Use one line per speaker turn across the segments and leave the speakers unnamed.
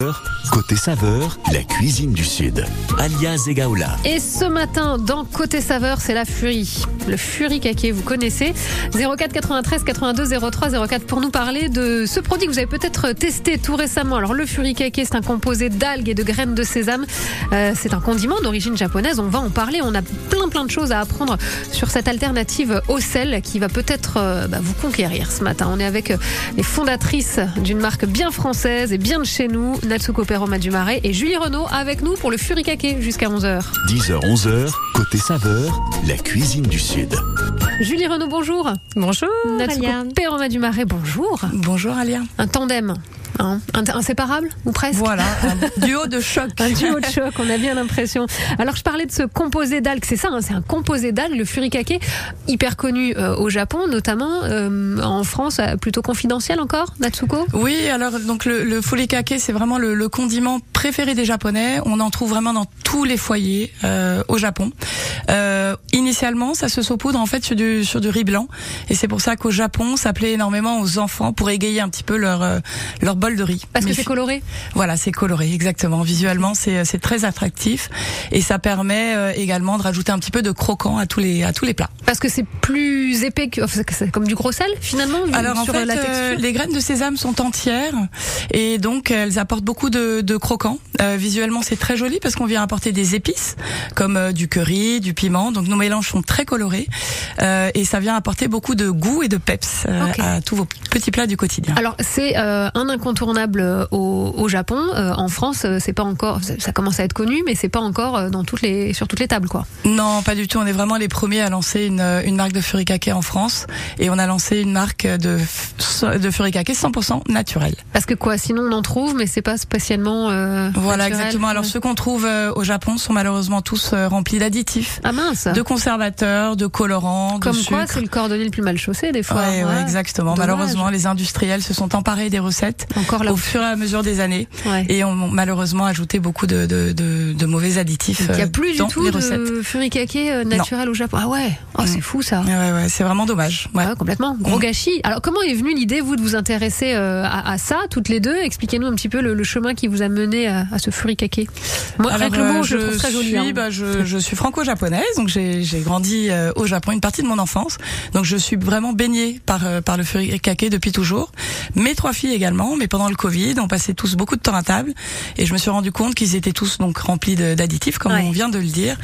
heures. Côté saveur, la cuisine du Sud. Alias Egaola.
Et ce matin, dans Côté Saveur, c'est la furie. Le furie caquet, vous connaissez. 04 93 82 03 04 pour nous parler de ce produit que vous avez peut-être testé tout récemment. Alors, le furie caquet, c'est un composé d'algues et de graines de sésame. Euh, c'est un condiment d'origine japonaise. On va en parler. On a plein, plein de choses à apprendre sur cette alternative au sel qui va peut-être euh, bah, vous conquérir ce matin. On est avec les fondatrices d'une marque bien française et bien de chez nous. Natsuko Peroma du Marais et Julie Renaud avec nous pour le Furikake jusqu'à 11h.
10h, 11h, côté saveur, la cuisine du Sud.
Julie Renaud, bonjour.
Bonjour,
Natsuko
Alia.
Peroma du Marais, bonjour.
Bonjour, Alia.
Un tandem, hein, inséparable ou presque
Voilà, un duo de choc.
Un duo de choc, on a bien l'impression. Alors je parlais de ce composé d'algues, c'est ça, hein, c'est un composé d'algues, le furikake, hyper connu euh, au Japon notamment, euh, en France euh, plutôt confidentiel encore, Natsuko?
Oui, alors donc le, le furikake, c'est vraiment le, le condiment préféré des Japonais. On en trouve vraiment dans tous les foyers euh, au Japon. Initialement, ça se saupoudre en fait sur du sur du riz blanc, et c'est pour ça qu'au Japon, ça plaît énormément aux enfants pour égayer un petit peu leur leur bol de riz.
Parce que c'est coloré
Voilà, c'est coloré, exactement. Visuellement, c'est c'est très attractif et ça permet euh, également de rajouter un petit peu de croquant à tous les à tous les plats.
Parce que c'est plus épais que. enfin, c'est comme du gros sel finalement
Alors en fait,
la
euh,
texture
les graines de sésame sont entières et donc elles apportent beaucoup de, de croquants. Euh, visuellement, c'est très joli parce qu'on vient apporter des épices comme euh, du curry, du piment. Donc nos mélanges sont très colorés euh, et ça vient apporter beaucoup de goût et de peps euh, à tous vos petits plats du quotidien.
Alors c'est euh, un incontournable euh, au, au Japon. Euh, en France, euh, c'est pas encore. Ça commence à être connu, mais c'est pas encore dans toutes les sur toutes les tables, quoi.
Non, pas du tout. On est vraiment les premiers à lancer une, une marque de furikake en France et on a lancé une marque de, de furikake 100% naturel.
Parce que quoi, sinon on en trouve, mais c'est pas spécialement. euh,
Voilà,
naturel.
exactement. Alors ceux qu'on trouve au Japon sont malheureusement tous remplis d'additifs,
Ah mince.
de conservateurs, de colorants,
Comme
de
quoi, c'est le cordonnier le plus mal chaussé des fois.
Ouais, ouais,
Ouais.
exactement.
Dommage.
Malheureusement, les industriels se sont emparés des recettes
Encore là.
au fur et à mesure des années
Ouais.
et ont malheureusement ajouté beaucoup de, de, de, de mauvais additifs
Il n'y a
euh,
plus du tout de furikake euh, naturel au Japon. Ah ouais, oh, c'est
Mm.
fou ça.
Ouais, ouais, ouais, c'est vraiment dommage. Ouais.
Ouais, complètement. Gros
Mm.
gâchis. Alors, comment est venue l'idée, vous, de vous intéresser euh, à, à ça, toutes les deux? Expliquez-nous un petit peu le, le chemin qui vous a mené à, à ce furikake. Moi,
Alors,
le mot, je, le trouve très joli.
suis,
hein.
bah, je, je suis franco-japonaise, donc j'ai grandi euh, au Japon une partie de mon enfance. Donc je suis vraiment baignée par euh, par le furikake depuis toujours. Mes trois filles également, pendant le Covid, on passait tous beaucoup de temps à table et je me suis rendu compte qu'ils étaient tous donc remplis d'additifs, comme
Ouais.
on vient de le dire.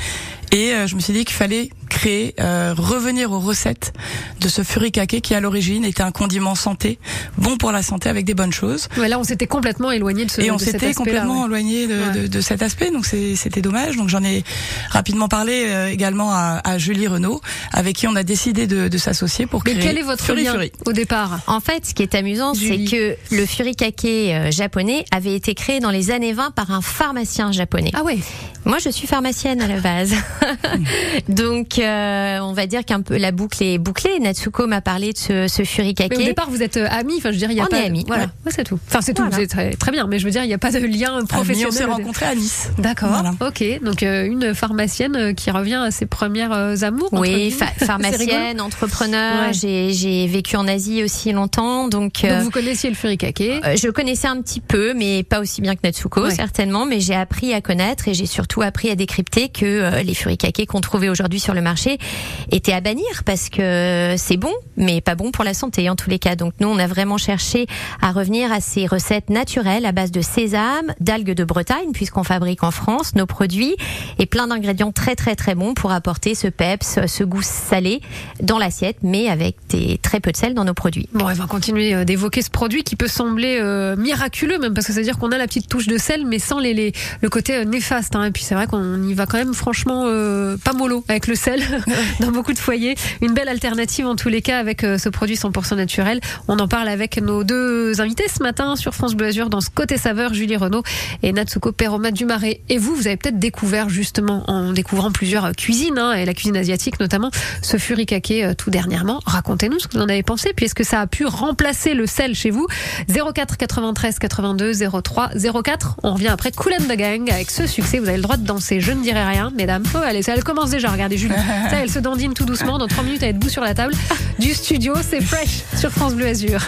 Et euh, je me suis dit qu'il fallait créer, euh, revenir aux recettes de ce furikake qui à l'origine était un condiment santé, bon pour la santé avec des bonnes choses.
Ouais, là, on s'était complètement éloigné de ce
Et on s'était complètement
ouais.
éloigné de,
Ouais.
de, de cet aspect, donc c'est- c'était dommage. Donc j'en ai rapidement parlé euh, également à, à Julie Renaud, avec qui on a décidé de, de s'associer pour
Mais
créer
quel est votre lien
Fury.
au départ
En fait, ce qui est amusant, c'est que le furikake euh, japonais avait été créé dans les années 20 par un pharmacien japonais.
Ah ouais.
Moi, je suis pharmacienne à la base. Donc, euh, on va dire qu'un peu la boucle est bouclée. Natsuko m'a parlé de ce, ce furikake.
Mais au départ, vous êtes euh, amis. Enfin, je veux dire, il y a
On
pas.
est amis,
Voilà,
ouais.
Ouais, c'est tout. Enfin, c'est tout.
Voilà.
C'est très, très bien. Mais je veux dire, il n'y a pas de lien
Amis,
professionnel.
on s'est rencontrés à Nice.
D'accord.
Voilà.
Ok. Donc euh, une pharmacienne qui revient à ses premières euh, amours.
Oui, pharmacienne, entrepreneur.
Ouais.
J'ai j'ai vécu en Asie aussi longtemps, donc. euh,
Donc vous connaissiez le furikake.
Euh, Je connaissais un petit peu, mais pas aussi bien que Natsuko,
Ouais.
certainement. Mais j'ai appris à connaître et j'ai surtout appris à décrypter que euh, les furikake qu'on trouvait aujourd'hui sur le marché étaient à bannir parce que c'est bon, mais pas bon pour la santé en tous les cas. Donc nous, on a vraiment cherché à revenir à ces recettes naturelles à base de sésame, d'algues de Bretagne, puisqu'on fabrique en France nos produits, et plein d'ingrédients très très très bons pour apporter ce peps, ce goût salé dans l'assiette, mais avec des très peu de sel dans nos produits.
Bon, on va continuer euh, d'évoquer ce produit qui peut sembler euh, miraculeux même parce que ça veut dire qu'on a la petite touche de sel mais sans les, les le côté euh, néfaste. Hein. Et puis c'est vrai qu'on y va quand même franchement euh, pas mollo avec le sel dans beaucoup de foyers. Une belle alternative en tous les cas avec euh, ce produit 100% naturel. On en parle avec nos deux invités ce matin sur France Bleu Azur dans ce côté saveur, Julie Renaud et Natsuko Peroma du Marais. Et vous, vous avez peut-être découvert justement en découvrant plusieurs euh, cuisines hein, et la cuisine asiatique notamment ce furikake euh, tout dernièrement. Racontez-nous ce que vous en avez pensé. Puis est-ce que ça a pu remplacer le sel chez vous? 04 93 82 03 04. On revient après Cool and the Gang avec ce succès. Vous avez le droit de danser. Je ne dirai rien, mesdames. Allez, ça, elle commence déjà. Regardez Julie. Ça, elle se dandine tout doucement. Dans 3 minutes, elle est debout sur la table du studio. C'est fresh sur France Bleu Azur.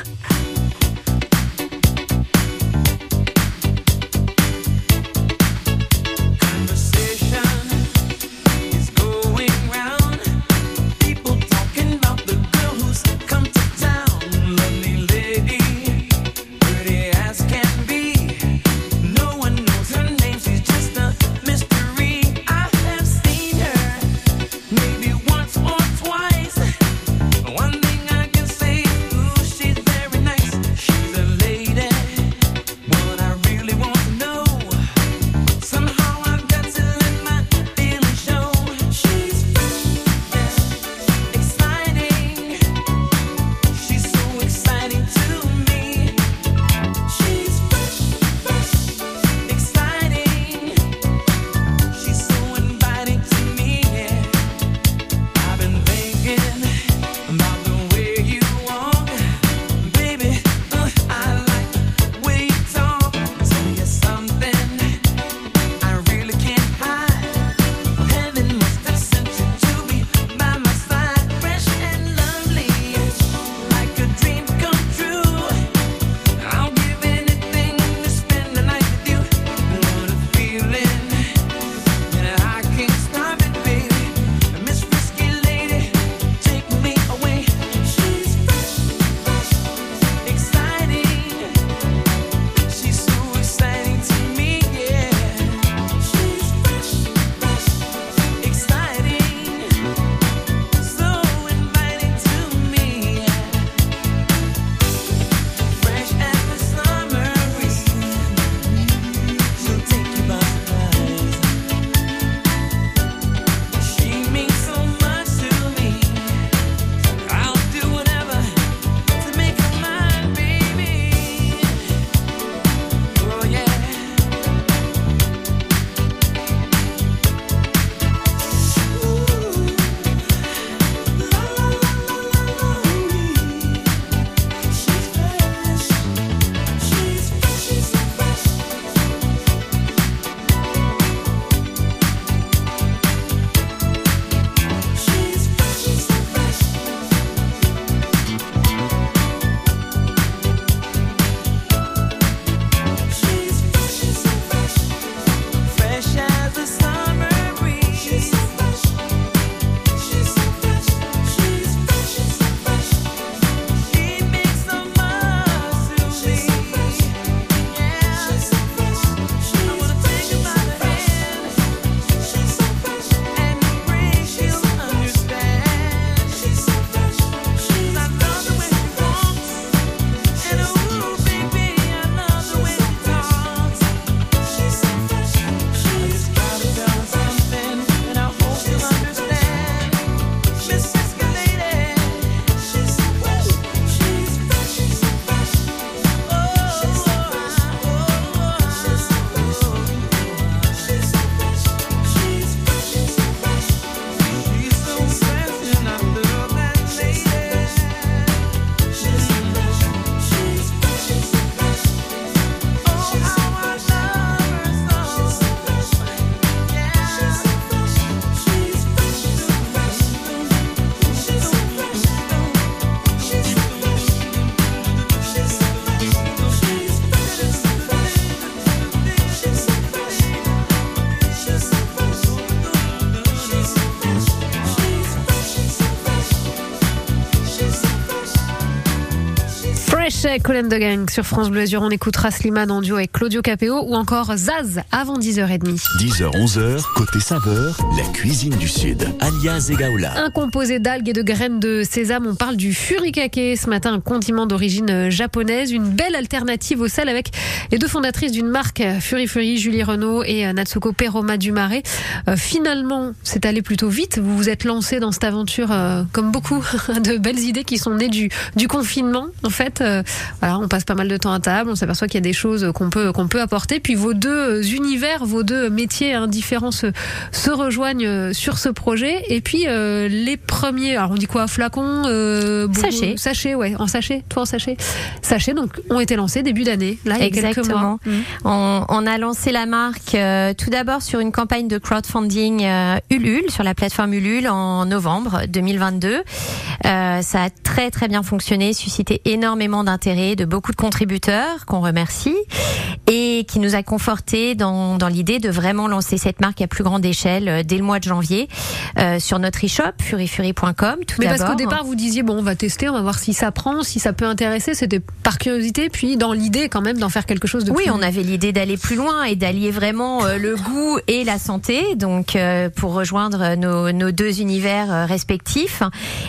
Colin de Gang sur France Bleu Azur. On écoutera Slimane en duo avec Claudio Capéo ou encore Zaz avant 10h30.
10h, 11h, côté saveur, la cuisine du Sud. Alias Egaola.
Un composé d'algues et de graines de sésame. On parle du furikake ce matin, un condiment d'origine japonaise. Une belle alternative au sel avec les deux fondatrices d'une marque, Furi Furi, Julie Renault et Natsuko Peroma du Marais. Euh, finalement, c'est allé plutôt vite. Vous vous êtes lancé dans cette aventure euh, comme beaucoup de belles idées qui sont nées du, du confinement. En fait, euh, voilà, on passe pas mal de temps à table, on s'aperçoit qu'il y a des choses qu'on peut qu'on peut apporter. Puis vos deux univers, vos deux métiers hein, différents se, se rejoignent sur ce projet. Et puis les premiers, alors on dit quoi, flacons,
sachet,
sachet, ouais, en sachet, toi en sachet, sachet, donc ont été lancés début d'année. Là, il y a
Exactement.
quelques mois.
On, on, a lancé la marque tout d'abord sur une campagne de crowdfunding Ulule sur la plateforme Ulule en novembre 2022. Euh, ça a très très bien fonctionné, suscité énormément d'intérêt de beaucoup de contributeurs qu'on remercie et qui nous a conforté dans, dans l'idée de vraiment lancer cette marque à plus grande échelle euh, dès le mois de janvier euh, sur notre e-shop furifury.com. Tout
Mais parce qu'au départ vous disiez bon on va tester, on va voir si ça prend, si ça peut intéresser. C'était par curiosité, puis dans l'idée quand même d'en faire quelque chose de
oui,
plus.
on avait l'idée d'aller plus loin et d'allier vraiment euh, le goût et la santé. Donc euh, pour rejoindre nos, nos deux univers respectifs.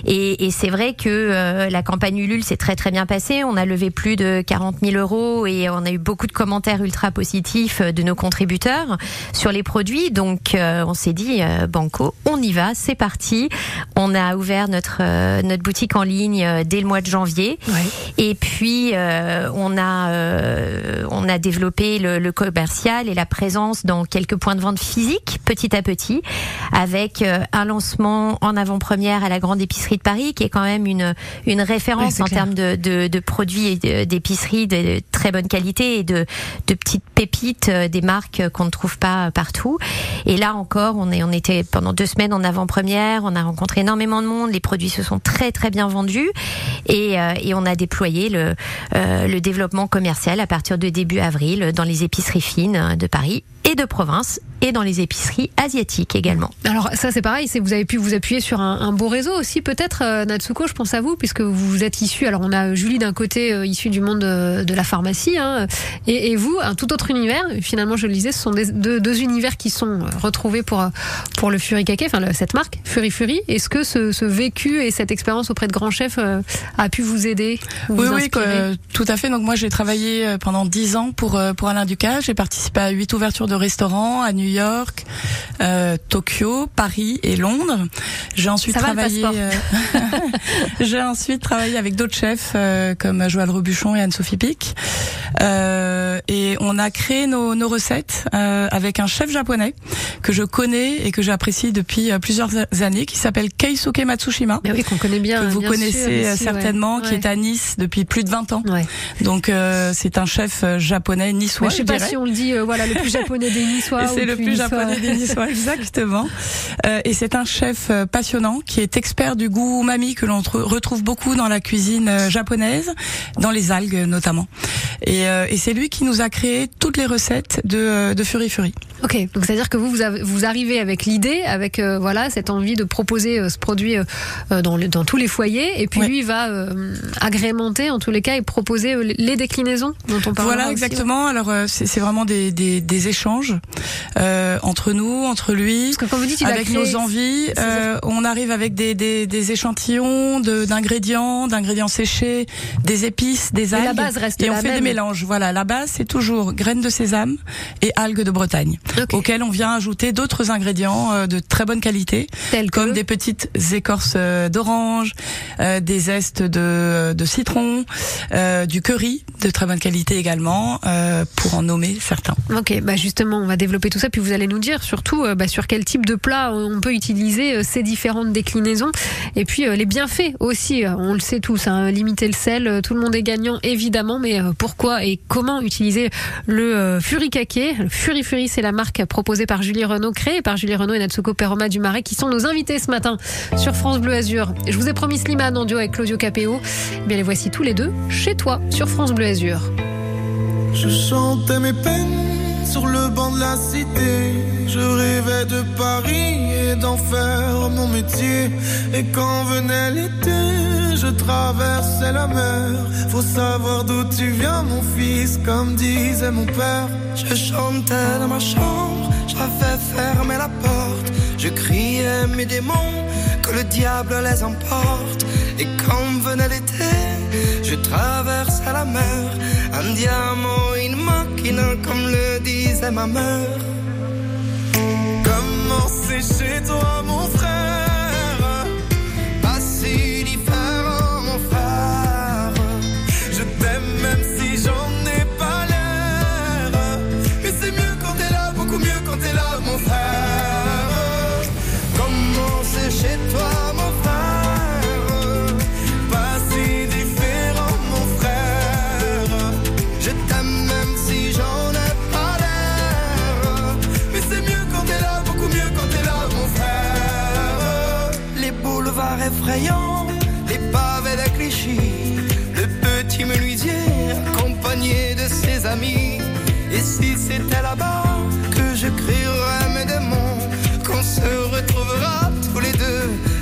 Et, et c'est vrai que la campagne Ulule s'est très très bien passée. On a levé plus de 40 000 euros et on a eu beaucoup de commentaires ultra positifs de nos contributeurs sur les produits. Donc euh, on s'est dit banco, on y va, c'est parti. On a ouvert notre notre boutique en ligne dès le mois de janvier.
Ouais.
Et puis on a on a développé le, le commercial et la présence dans quelques points de vente physiques petit à petit avec un lancement en avant-première à la grande épicerie de Paris, qui est quand même une une référence
Ouais,
en termes de, de, de produits de- d'épicerie de, très bonne qualité et de, de petites pépites, euh, des marques qu'on ne trouve pas partout. Et là encore, on est on était pendant deux semaines en avant-première, on a rencontré énormément de monde, les produits se sont très très bien vendus et, euh, et on a déployé le euh, le développement commercial à partir de début avril dans les épiceries fines de Paris et de province et dans les épiceries asiatiques également.
Alors ça c'est pareil, c'est vous avez pu vous appuyer sur un, un beau réseau aussi peut-être euh, Natsuko, je pense à vous puisque vous êtes issu. Alors on a Julie d'un côté euh, issue du monde de, de la pharmacie hein, et, et vous un tout autre univers. Finalement je le disais, ce sont des, deux, deux univers qui sont euh, retrouvés pour euh, pour le Furikake, enfin le- cette marque Fury Fury. Est-ce que ce, ce vécu et cette expérience auprès de grands chefs euh, a pu vous aider ou
Oui,
vous
oui, tout à fait. Donc moi, j'ai travaillé euh, pendant dix ans pour euh, pour Alain Ducasse. J'ai participé à huit ouvertures de restaurants à New York, euh, Tokyo, Paris et Londres. J'ai ensuite
Ça
travaillé. euh, j'ai ensuite travaillé avec d'autres chefs euh, comme Joël Robuchon et Anne-Sophie Pic. Euh, et on a créé nos, nos recettes euh, avec un chef japonais que je connais et que j'apprécie depuis plusieurs années, qui s'appelle Keisuke Matsushima
Mais oui, qu'on connaît bien.
que vous
bien
connaissez
sûr,
certainement,
ouais.
qui est à Nice depuis plus de 20 ans.
Ouais.
Donc euh, c'est un chef japonais niçois,
Mais je sais
je
pas si on le dit, euh, voilà, le plus japonais des Niçois.
C'est le plus
niçois.
japonais des Niçois, exactement. Euh, et c'est un chef euh, passionnant qui est expert du goût umami que l'on tr- retrouve beaucoup dans la cuisine euh, japonaise, dans les algues notamment. Et, euh, et c'est lui qui nous a créé toutes les recettes de, euh, de Fury Fury.
Ok, donc c'est à dire que vous vous, avez- vous arrivez avec l'idée, avec euh, voilà cette envie de proposer euh, ce produit euh, euh, dans, le- dans tous les foyers, et puis
Ouais.
lui va euh, agrémenter en tous les cas et proposer euh, les déclinaisons dont on parle.
Voilà, exactement. Alors euh, c'est c'est vraiment des, des, des échanges euh, entre nous, entre lui.
Parce que quand vous dites il
avec nos envies, euh, on arrive avec des, des, des échantillons de- d'ingrédients, d'ingrédients séchés, des épices, des algues.
la base reste
et on
la
fait
même.
des mélanges. Voilà, la base c'est toujours graines de sésame et algues de Bretagne,
Ok.
auxquelles on vient ajouter d'autres ingrédients euh, de très bonne qualité,
Tels
comme
que-
des petites écorces euh, d'orange, euh, des zestes de, de citron, euh, du curry de très bonne qualité également, euh, pour en nommer certains.
Ok, bah justement, on va développer tout ça, puis vous allez nous dire surtout bah, sur quel type de plat on peut utiliser ces différentes déclinaisons, et puis les bienfaits aussi. on le sait tous, hein, limiter le sel, tout le monde est gagnant évidemment, mais euh, pourquoi et comment utiliser le euh, Furikake Le Fury, c'est la marque proposée par Julie Renault, créée par Julie Renault et Natsuko Peroma du Marais, qui sont nos invités ce matin sur France Bleu Azur. Je vous ai promis Slimane en duo avec Claudio Capéo. Eh bien, les voici tous les deux chez toi sur France Bleu Azur.
Je chantais mes peines sur le banc de la cité. Je rêvais de Paris et d'en faire mon métier. Et quand venait l'été, je traversais la mer. Faut savoir d'où tu viens, mon fils, comme disait mon père. Je chantais dans ma chambre, j'avais fermé la porte. Je criais mes démons, que le diable les emporte. Et quand venait l'été, je traversais la mer. Un diamant, une comme le disait ma mère. Comment c'est chez toi, mon frère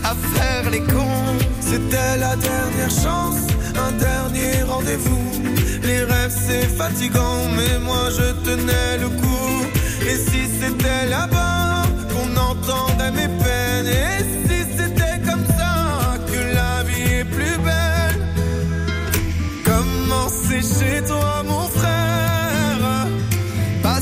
à faire les cons. C'était la dernière chance, un dernier rendez-vous. Les rêves c'est fatigant, mais moi je tenais le coup. Et si c'était là-bas qu'on entendait mes peines, et si c'était comme ça que la vie est plus belle? Comment c'est chez toi, mon frère? Pas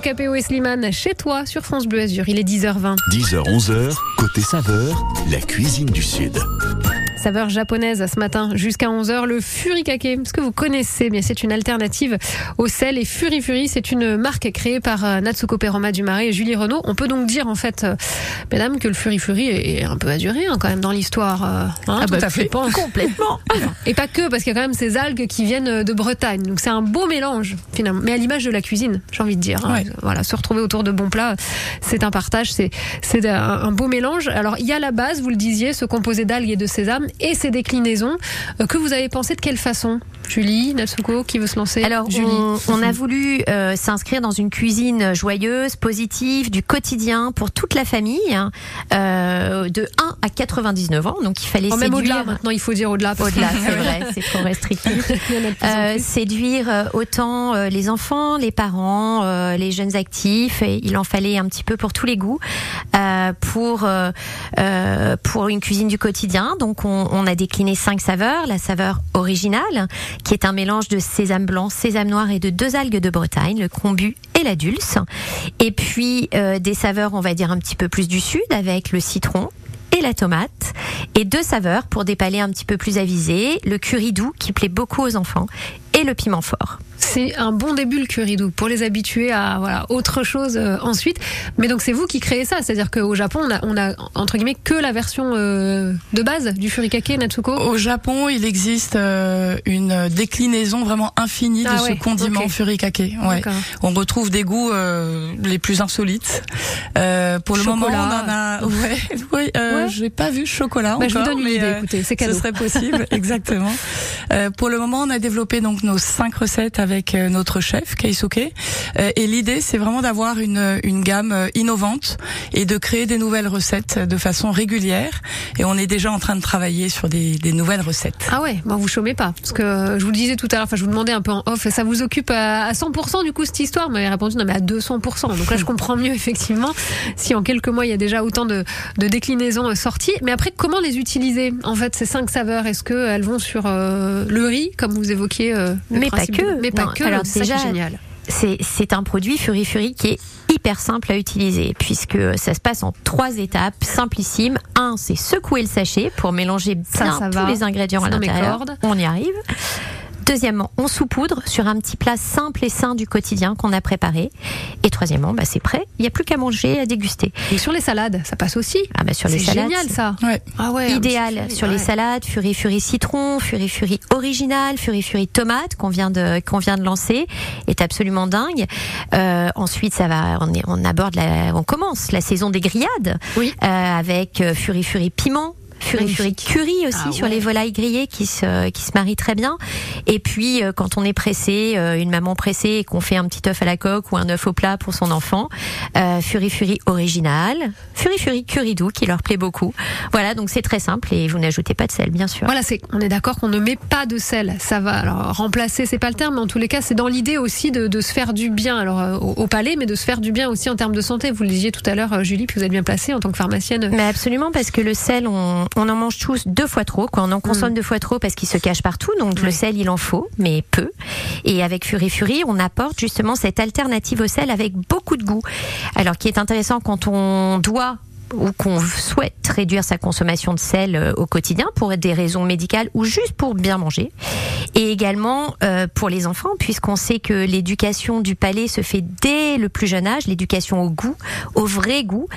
Claudio Capéo et chez toi sur France Bleu Azur. Il est 10h20.
10h, 11h, côté saveur, la cuisine du Sud.
Saveur japonaise ce matin jusqu'à 11h, le furikake. Est-ce que vous connaissez Bien, c'est une alternative au sel et Furi Furi, c'est une marque créée par euh, Natsuko Peroma du Marais et Julie Renaud. On peut donc dire en fait, euh, mesdames, que le Furi Furi est un peu azurien quand même dans l'histoire. euh, hein,
tout à fait.
pense.
Complètement.
Et pas que, parce qu'il y a quand même ces algues qui viennent de Bretagne. Donc c'est un beau mélange, finalement. Mais à l'image de la cuisine, j'ai envie de dire. hein.
Ouais.
Voilà, se retrouver autour de bons plats, c'est un partage, c'est c'est un, un beau mélange. Alors il y a la base, vous le disiez, ce composé d'algues et de sésame, et ses déclinaisons. Euh, que vous avez pensé de quelle façon Julie, Natsuko, qui veut se lancer
Alors,
Julie.
on, on a voulu euh, s'inscrire dans une cuisine joyeuse, positive, du quotidien pour toute la famille, hein, euh, de 1 à 99 ans. Donc, il fallait
Oh, même au-delà,
séduire.
maintenant, il faut dire au-delà.
Au-delà, c'est vrai, c'est trop restrictif. Euh, séduire autant les enfants, les parents, les jeunes actifs. Et il en fallait un petit peu pour tous les goûts, pour pour une cuisine du quotidien. Donc on, on a décliné cinq saveurs. La saveur originale, qui est un mélange de sésame blanc, sésame noir et de deux algues de Bretagne, le kombu et la dulce. Et puis euh, des saveurs, on va dire un petit peu plus du sud, avec le citron et la tomate et deux saveurs pour dépaler un petit peu plus avisé, le curry doux qui plaît beaucoup aux enfants et le piment fort.
C'est un bon début le curry doux pour les habituer à voilà autre chose euh, ensuite. Mais donc c'est vous qui créez ça, c'est-à-dire qu'au Japon on a, on a entre guillemets que la version euh, de base du furikake Natsuko.
Au Japon, il existe euh, une déclinaison vraiment infinie de
Ah
ce
ouais,
condiment furikake. Ouais. On retrouve des goûts euh, les plus insolites. Euh, pour le moment, on en a. Ouais, ouais, euh,
Ouais.
j'ai pas vu chocolat
Bah, je vous
encore,
donne une
mais
idée, écoutez, c'est cadeau.
ce serait possible, exactement. Euh, pour le moment, on a développé donc nos cinq recettes avec euh, notre chef Keisuke. Euh, et l'idée, c'est vraiment d'avoir une, une gamme euh, innovante et de créer des nouvelles recettes de façon régulière. Et on est déjà en train de travailler sur des, nouvelles recettes.
Ah ouais, bon, vous chômez pas. Parce que je vous le disais tout à l'heure, enfin, je vous demandais un peu en off, ça vous occupe à, à 100% du coup cette histoire? Vous m'avez répondu non, mais à 200%. Donc là, je comprends mieux effectivement si en quelques mois il y a déjà autant de, déclinaisons sorties. Mais après, comment les utiliser En fait, ces cinq saveurs, est-ce qu'elles vont sur le riz, comme vous évoquiez le
Mais pas que.
de- Mais pas
Non,
que.
alors
ça
déjà,
génial.
C'est un produit Fury Fury qui est hyper simple à utiliser puisque ça se passe en trois étapes simplissimes. Un, c'est secouer le sachet pour mélanger bien
ça
tous
va.
les ingrédients à l'intérieur. On y arrive. Deuxièmement, on saupoudre sur un petit plat simple et sain du quotidien qu'on a préparé. Et troisièmement, bah, c'est prêt. Il n'y a plus qu'à manger, à déguster.
Et sur les salades, ça passe aussi.
Ah bah sur les
C'est
salades,
génial ça.
Ouais.
Ah ouais.
idéal sur les salades, Fury Fury citron, Fury Fury original, Fury Fury tomate qu'on vient de qu'on vient de lancer est absolument dingue. Euh, ensuite, ça va, on, est- on aborde la, on commence la saison des grillades
Oui.
euh, avec euh, Fury Fury piment.
Magnifique.
curry aussi
Ah
sur
ouais.
les volailles grillées qui se qui se marient très bien. Et puis euh, quand on est pressé, euh, une maman pressée et qu'on fait un petit œuf à la coque ou un œuf au plat pour son enfant, euh, Fury Fury original, Fury Fury curry doux qui leur plaît beaucoup. Voilà, donc c'est très simple et vous n'ajoutez pas de sel bien sûr.
Voilà, c'est, on est d'accord qu'on ne met pas de sel. Ça va. Alors, remplacer, c'est pas le terme, mais en tous les cas, c'est dans l'idée aussi de, de se faire du bien, alors, euh, au, au palais, mais de se faire du bien aussi en termes de santé. Vous le disiez tout à l'heure, Julie, puis vous êtes bien placée en tant que pharmacienne.
Mais absolument, parce que le sel, on, on en mange tous deux fois trop. Quoi. On en consomme deux fois trop parce qu'il se cache partout. Donc le sel, il en faut, mais peu. Et avec Fury Fury, on apporte justement cette alternative au sel avec beaucoup de goût. Alors, qui est intéressant quand on doit ou qu'on souhaite réduire sa consommation de sel euh, au quotidien pour des raisons médicales ou juste pour bien manger. Et également euh, pour les enfants, puisqu'on sait que l'éducation du palais se fait dès le plus jeune âge, l'éducation au goût, au vrai goût,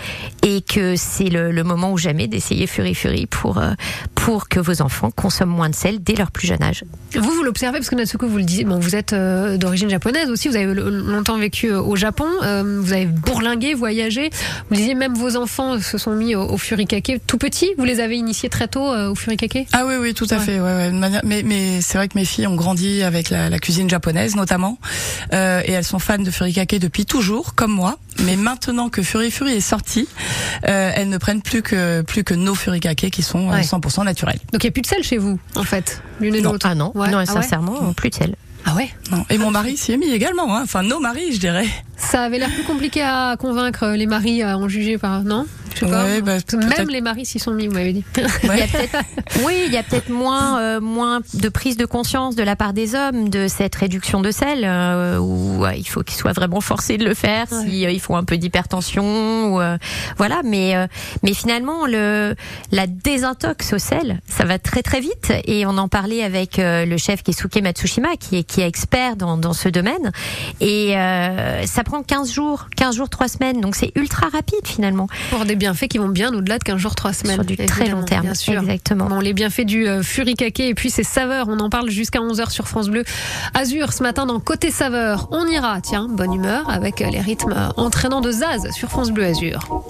et que c'est le, moment ou jamais d'essayer Fury Fury pour, euh, pour que vos enfants consomment moins de sel dès leur plus jeune âge.
Vous, vous l'observez parce que Natsuko, vous le disiez, bon, vous êtes d'origine japonaise aussi, vous avez longtemps vécu au Japon, vous avez bourlingué, voyagé. Vous disiez même vos enfants se sont mis au, au furikake tout petits. Vous les avez initiés très tôt euh, au furikake
Ah oui, oui, tout à
Ouais.
fait. Ouais, ouais, manière- mais mais c'est vrai que mes filles ont grandi avec la, la cuisine japonaise notamment, euh, et elles sont fans de furikake depuis toujours, comme moi. Mais maintenant que Fury Fury est sorti, euh, elles ne prennent plus que plus que nos furikake qui sont euh,
Ouais.
100% naturels.
Donc il n'y a plus de sel chez vous, en fait, l'une et l'autre?
Ah non,
Ouais.
non,
Ah ouais?
sincèrement, plus de sel.
Ah ouais?
Non. Et mon mari s'y est mis également. Hein. Enfin, nos maris, je dirais.
Ça avait l'air plus compliqué à convaincre les maris à en juger par non?
Ouais, bah,
même les maris s'y sont mis, vous m'avez dit.
Il oui, il y a peut-être moins, euh, moins de prise de conscience de la part des hommes de cette réduction de sel, euh, où il faut qu'ils soient vraiment forcés de le faire
Ouais.
si euh, ils font un peu d'hypertension, euh, voilà. Mais, euh, mais finalement, le, la désintox au sel, ça va très très vite. Et on en parlait avec le chef Keisuke Matsushima, qui est, qui est expert dans, dans ce domaine. Et euh, ça prend 15 jours, 15 jours, 3 semaines. Donc c'est ultra rapide finalement.
Pour des bienfaits qui vont bien au-delà de 15 jours, 3 semaines.
Sur du très long terme.
Bien sûr.
Exactement.
Bon, les bienfaits du euh, furikake et puis ses saveurs, on en parle jusqu'à 11h sur France Bleu. Azur, ce matin dans Côté Saveurs, on ira, tiens, bonne humeur, avec euh, les rythmes euh, entraînants de Zaz sur France Bleu Azur.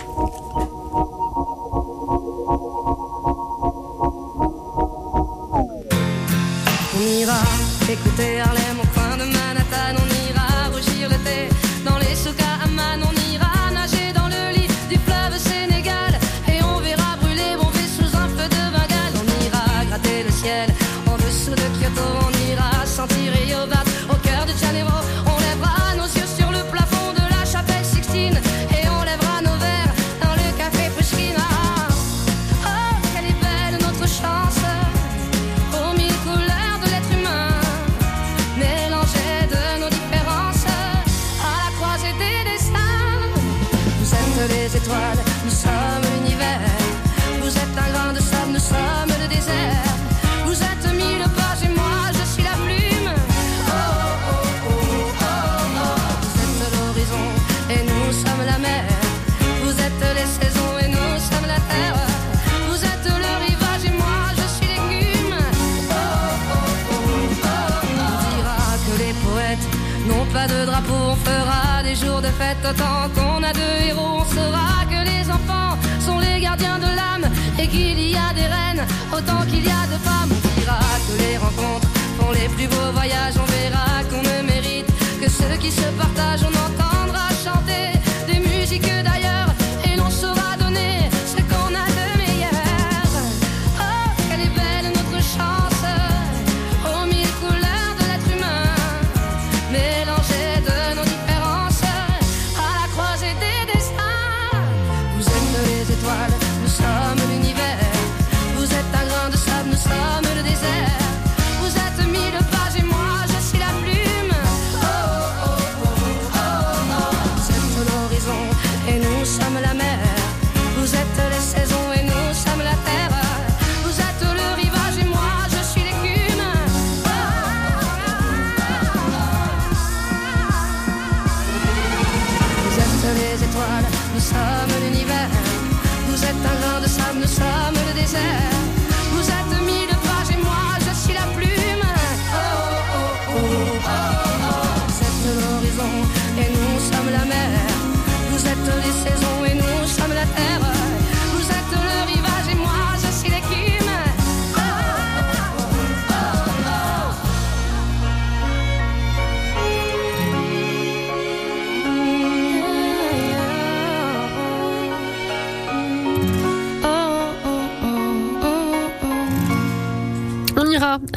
On ira écouter Harlem autant qu'on a de héros. On saura que les enfants sont les gardiens de l'âme et qu'il y a des reines autant qu'il y a de femmes. On dira que les rencontres font les plus beaux voyages, on verra qu'on ne mérite que ceux qui se partagent. On entendra chanter des musiques d'ailleurs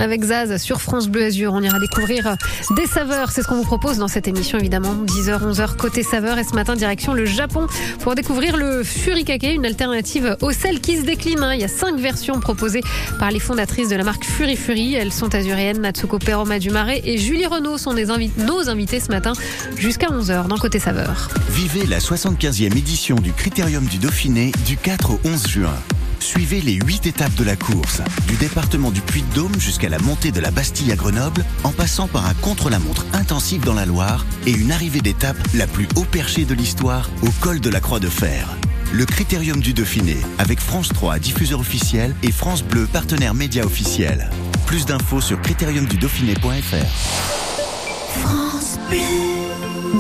avec Zaz sur France Bleu Azur. On ira découvrir des saveurs. C'est ce qu'on vous propose dans cette émission, évidemment. 10h, 11h, côté saveurs. Et ce matin, direction le Japon pour découvrir le furikake, une alternative au sel qui se décline. hein. Il y a cinq versions proposées par les fondatrices de la marque Furi Furi. Elles sont azuréennes. Natsuko Peroma du Marais et Julie Renaud sont nos invités ce matin jusqu'à 11h dans Côté Saveurs.
Vivez la 75e édition du Critérium du Dauphiné du 4 au 11 juin. Suivez les 8 étapes de la course, du département du Puy-de-Dôme jusqu'à la montée de la Bastille à Grenoble, en passant par un contre-la-montre intensif dans la Loire et une arrivée d'étape la plus haut perchée de l'histoire au col de la Croix de Fer. Le Critérium du Dauphiné, avec France 3, diffuseur officiel, et France Bleu, partenaire média officiel. Plus d'infos sur critériumdudauphiné.fr.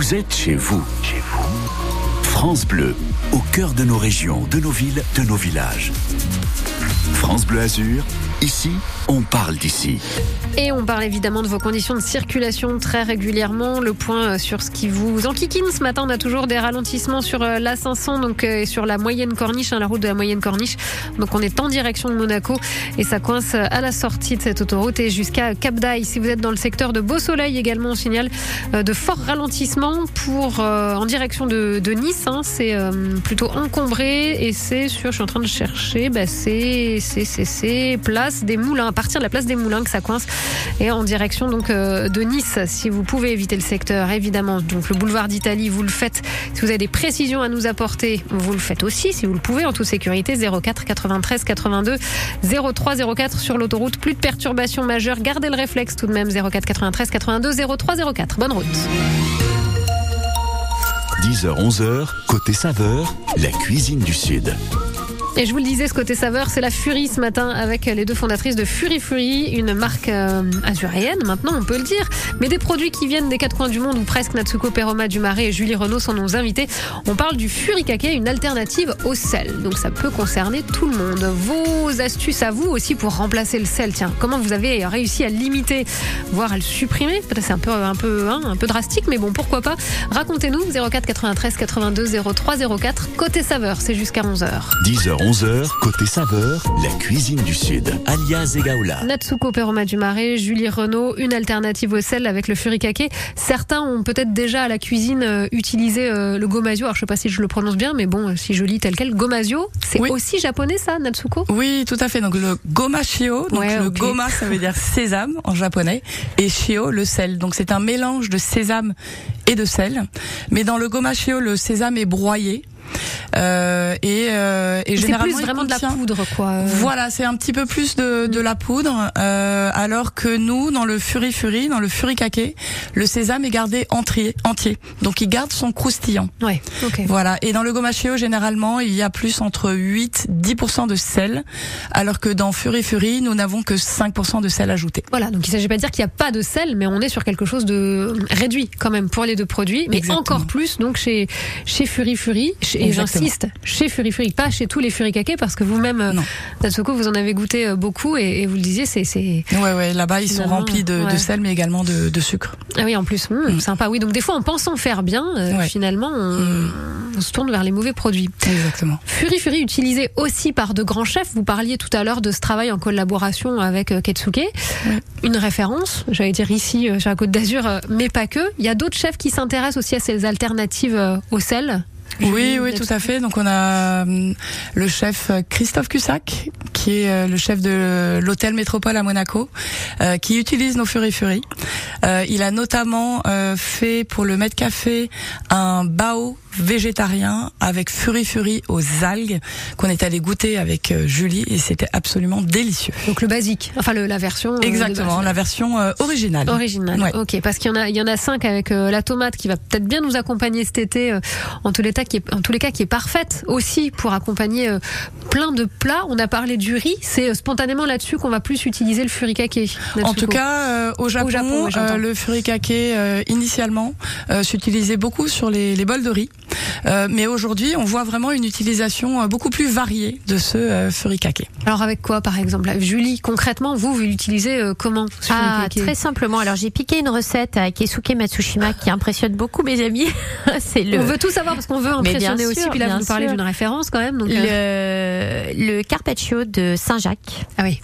Vous êtes chez vous. Chez vous. France Bleu, au cœur de nos régions, de nos villes, de nos villages. France Bleu Azur, ici, on parle d'ici.
Et on parle évidemment de vos conditions de circulation très régulièrement. Le point euh, sur ce qui vous enquiquine ce matin, on a toujours des ralentissements sur euh, la 500 donc euh, et sur la moyenne corniche, hein, la route de la moyenne corniche. Donc on est en direction de Monaco et ça coince à la sortie de cette autoroute et jusqu'à Cap d'Aille. Si vous êtes dans le secteur de Beau Soleil également, on signale de forts ralentissements pour en direction de, Nice. hein. c'est plutôt encombré et c'est sur, je suis en train de chercher, bah, c'est c'est c'est c'est des Moulins, à partir de la place des Moulins que ça coince et en direction donc euh, de Nice. Si vous pouvez éviter le secteur, évidemment, donc le boulevard d'Italie, vous le faites. Si vous avez des précisions à nous apporter, vous le faites aussi, si vous le pouvez, en toute sécurité. 04 93 82 03 04 sur l'autoroute. Plus de perturbations majeures. Gardez le réflexe tout de même. 04 93 82 03 04. Bonne route.
10h, 11h, côté saveur, la cuisine du Sud.
Et je vous le disais, ce côté saveur, c'est la Fury ce matin avec les deux fondatrices de Fury Fury, une marque euh, azuréenne, maintenant on peut le dire, mais des produits qui viennent des quatre coins du monde ou presque Natsuko Peroma du Marais et Julie Renaud sont nos invités. On parle du furikake, une alternative au sel. Donc ça peut concerner tout le monde. Vos astuces à vous aussi pour remplacer le sel. Tiens, comment vous avez réussi à limiter, voire à le supprimer? C'est un peu, un peu, hein, un peu drastique, mais bon, pourquoi pas? Racontez-nous 04 93 82 03 04. Côté saveur, c'est jusqu'à 11h.
10h, 11h, côté saveur, la cuisine du Sud. Alias Egaola.
Natsuko Peroma du Marais, Julie Renaud, une alternative au sel avec le furikake. Certains ont peut-être déjà à la cuisine euh, utilisé euh, le gomasio. Alors je sais pas si je le prononce bien, mais bon, euh, si je lis tel quel, gomasio, c'est
Oui.
aussi japonais ça, Natsuko?
Oui, tout à fait. Donc le goma shio, donc
Ouais,
le goma ça veut dire sésame en japonais et shio le sel. Donc c'est un mélange de sésame et de sel. Mais dans le goma shio, le sésame est broyé. Euh, et, euh, et
C'est
généralement
plus
il
vraiment de la poudre, quoi. euh.
Voilà, c'est un petit peu plus de, de la poudre, euh, alors que nous, dans le Fury Fury, dans le Furikake, le sésame est gardé entier, entier. Donc il garde son croustillant.
Ouais, ok.
Voilà. Et dans le gomacheo, généralement, il y a plus entre 8 10% de sel, alors que dans Fury Fury, nous n'avons que 5% de sel ajouté.
Voilà, donc il s'agit pas de dire qu'il n'y a pas de sel, mais on est sur quelque chose de réduit quand même pour les deux produits, mais
Exactement.
encore plus donc chez chez Fury Fury, chez- et j'insiste, chez Fury Fury, pas chez tous les furikake, parce que vous-même, euh. Natsuko, vous en avez goûté euh, beaucoup et, et vous le disiez, c'est c'est
Ouais, ouais. Là-bas, ils sont remplis de,
ouais.
de sel, mais également de, de sucre.
ah oui en plus, hum,
Mm.
sympa. Oui, donc des fois en pensant faire bien, euh,
Ouais.
finalement on,
Mm.
on se tourne vers les mauvais produits.
Exactement.
Fury Fury utilisé aussi par de grands chefs. Vous parliez tout à l'heure de ce travail en collaboration avec euh, Ketsuke. Une référence, j'allais dire ici euh, sur la Côte d'Azur, euh, mais pas que. Il y a d'autres chefs qui s'intéressent aussi à ces alternatives euh, au sel.
Oui, oui, tout à fait. Donc on a hum, le chef euh, Christophe Cussac, qui est euh, le chef de l'hôtel Métropole à Monaco, euh, qui utilise nos Fury Fury. Euh, il a notamment euh, fait pour le Met Café un bao végétarien avec Fury Fury aux algues qu'on est allé goûter avec euh, Julie et c'était absolument délicieux.
Donc le basique, enfin le, la version. euh,
Exactement, la version euh, originale.
Original.
Ouais.
Ok, parce qu'il y en a, il y en a cinq avec la tomate qui va peut-être bien nous accompagner cet été. en tous les cas, qui est, en tous les cas, qui est parfaite aussi pour accompagner plein de plats. On a parlé du riz, c'est spontanément là-dessus qu'on va plus utiliser le furikake.
En tout cas, au Japon,
Japon, j'entends.
euh, le furikake initialement s'utilisait beaucoup sur les, les bols de riz, Euh, mais aujourd'hui, on voit vraiment une utilisation euh, beaucoup plus variée de ce euh, furikake.
Alors avec quoi, par exemple? Julie, concrètement, vous, vous l'utilisez euh, comment? Ce
Ah, très simplement. Alors, j'ai piqué une recette à Keisuke Matsushima qui impressionne beaucoup mes amis. C'est le,
On veut tout savoir parce qu'on veut impressionner aussi.
sûr,
Puis là, vous nous parlez d'une référence quand même. Donc, euh,
le, le carpaccio de Saint-Jacques.
Ah oui.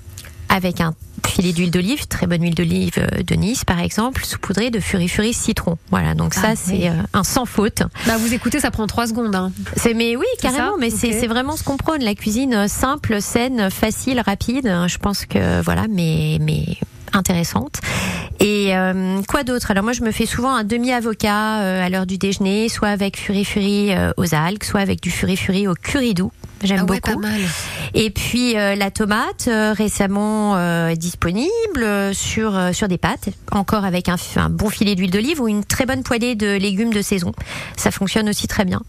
avec un filet d'huile d'olive, très bonne huile d'olive euh, de Nice par exemple, saupoudrée de Fury citron. Voilà, donc ça
Ah,
c'est
oui.
euh, un sans faute.
Bah, vous écoutez, ça prend trois secondes. Hein.
C'est mais oui,
C'est
carrément,
ça
mais c'est c'est vraiment ce qu'on prône, la cuisine euh, simple, saine, facile, rapide. Je pense que voilà, mais mais intéressante. Et euh, quoi d'autre? Alors moi je me fais souvent un demi avocat euh, à l'heure du déjeuner, soit avec Fury euh, aux algues, soit avec du Fury au curry doux. J'aime
Ah ouais,
beaucoup.
pas mal.
Et puis euh, la tomate euh, récemment euh, disponible sur sur des pâtes, encore avec un, bon filet d'huile d'olive ou une très bonne poêlée de légumes de saison. Ça fonctionne aussi très bien.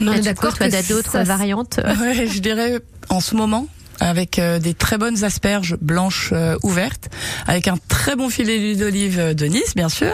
On est
Natsuko,
d'accord
toi, d'autres variantes.
Ouais, je dirais en ce moment avec euh, des très bonnes asperges blanches euh, ouvertes, avec un très bon filet d'huile d'olive euh, de Nice, bien sûr,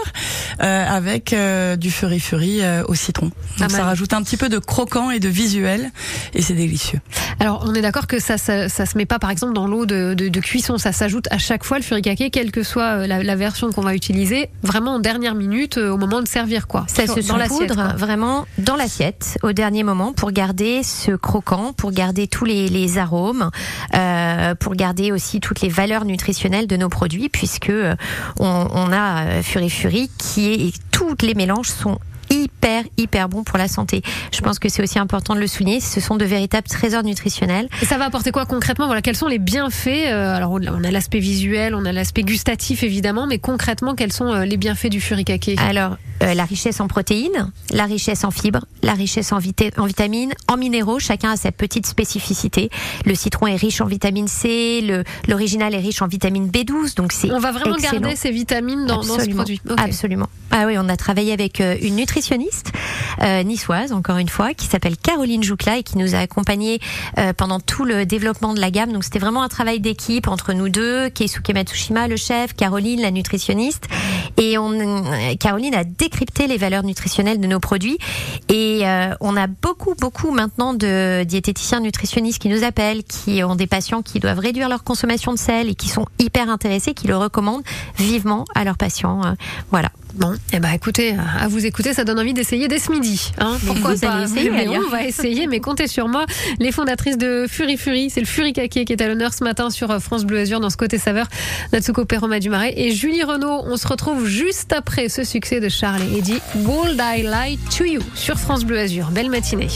euh, avec euh, du fury fury euh, au citron.
Pas
Donc ça
mal.
rajoute un petit peu de croquant et de visuel, et c'est délicieux.
Alors, on est d'accord que ça, ça, ça se met pas, par exemple, dans l'eau de, de, de cuisson. Ça s'ajoute à chaque fois le furikake, quelle que soit la, la version qu'on va utiliser, vraiment en dernière minute, euh, au moment de servir, quoi.
Ça
Sur-
se
dans
saupoudre vraiment dans l'assiette au dernier moment pour garder ce croquant, pour garder tous les, les arômes, euh, pour garder aussi toutes les valeurs nutritionnelles de nos produits, puisque euh, on, a euh, Fury Fury qui est et tous les mélanges sont hyper hyper bons pour la santé. Je pense que c'est aussi important de le souligner. Ce sont de véritables trésors nutritionnels.
Et ça va apporter quoi concrètement? Voilà, quels sont les bienfaits euh, Alors, on a l'aspect visuel, on a l'aspect gustatif évidemment, mais concrètement, quels sont euh, les bienfaits du furikake?
Alors, euh, la richesse en protéines, la richesse en fibres, la richesse en, vita- en vitamines, en minéraux, chacun a sa petite spécificité. Le citron est riche en vitamine C, l'original est riche en vitamine B12, donc c'est
On va vraiment
excellent.
garder ces vitamines dans, dans ce produit.
Absolument. Ah oui, on a travaillé avec une nutritionniste euh, niçoise, encore une fois, qui s'appelle Caroline Joucla et qui nous a accompagnés euh, pendant tout le développement de la gamme. Donc c'était vraiment un travail d'équipe entre nous deux, Keisuke Matsushima, le chef, Caroline, la nutritionniste. Et on, euh, Caroline a décrypté les valeurs nutritionnelles de nos produits. Et on a beaucoup, beaucoup maintenant de diététiciens nutritionnistes qui nous appellent, qui ont des patients qui doivent réduire leur consommation de sel et qui sont hyper intéressés, qui le recommandent vivement à leurs patients. Voilà.
Bon, eh ben écoutez, à vous écouter, ça donne envie d'essayer dès ce midi. Hein Pourquoi
vous
pas
allez essayer,
Mais. On va essayer, mais comptez sur moi. Les fondatrices de Fury Fury, c'est le Fury Kake qui est à l'honneur ce matin sur France Bleu Azur dans ce côté saveur. Natsuko Perroma du Marais et Julie Renaud. On se retrouve juste après ce succès de Charles et Eddie, Would I Lie to You sur France Bleu Azur. Belle matinée.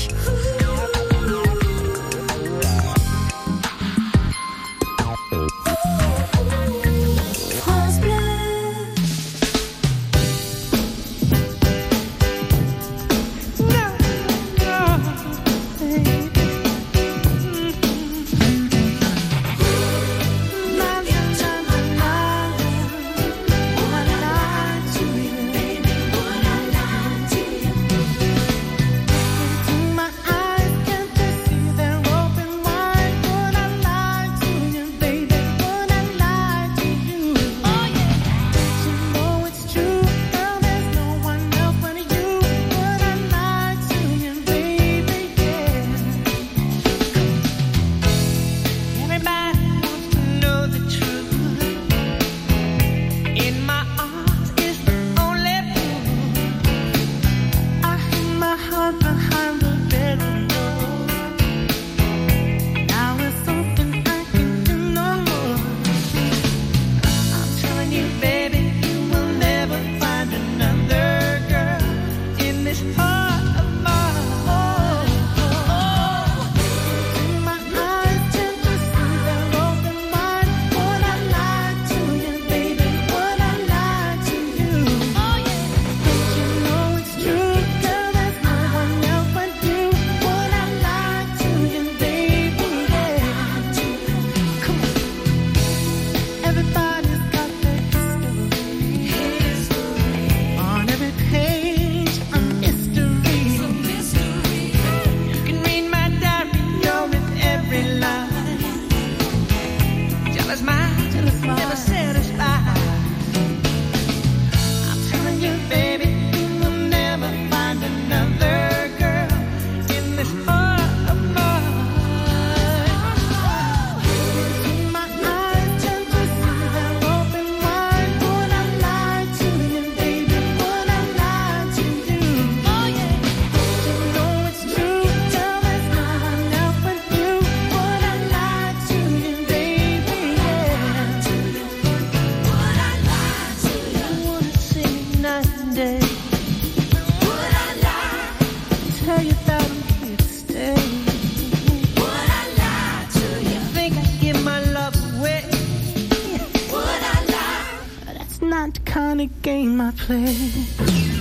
change my
place.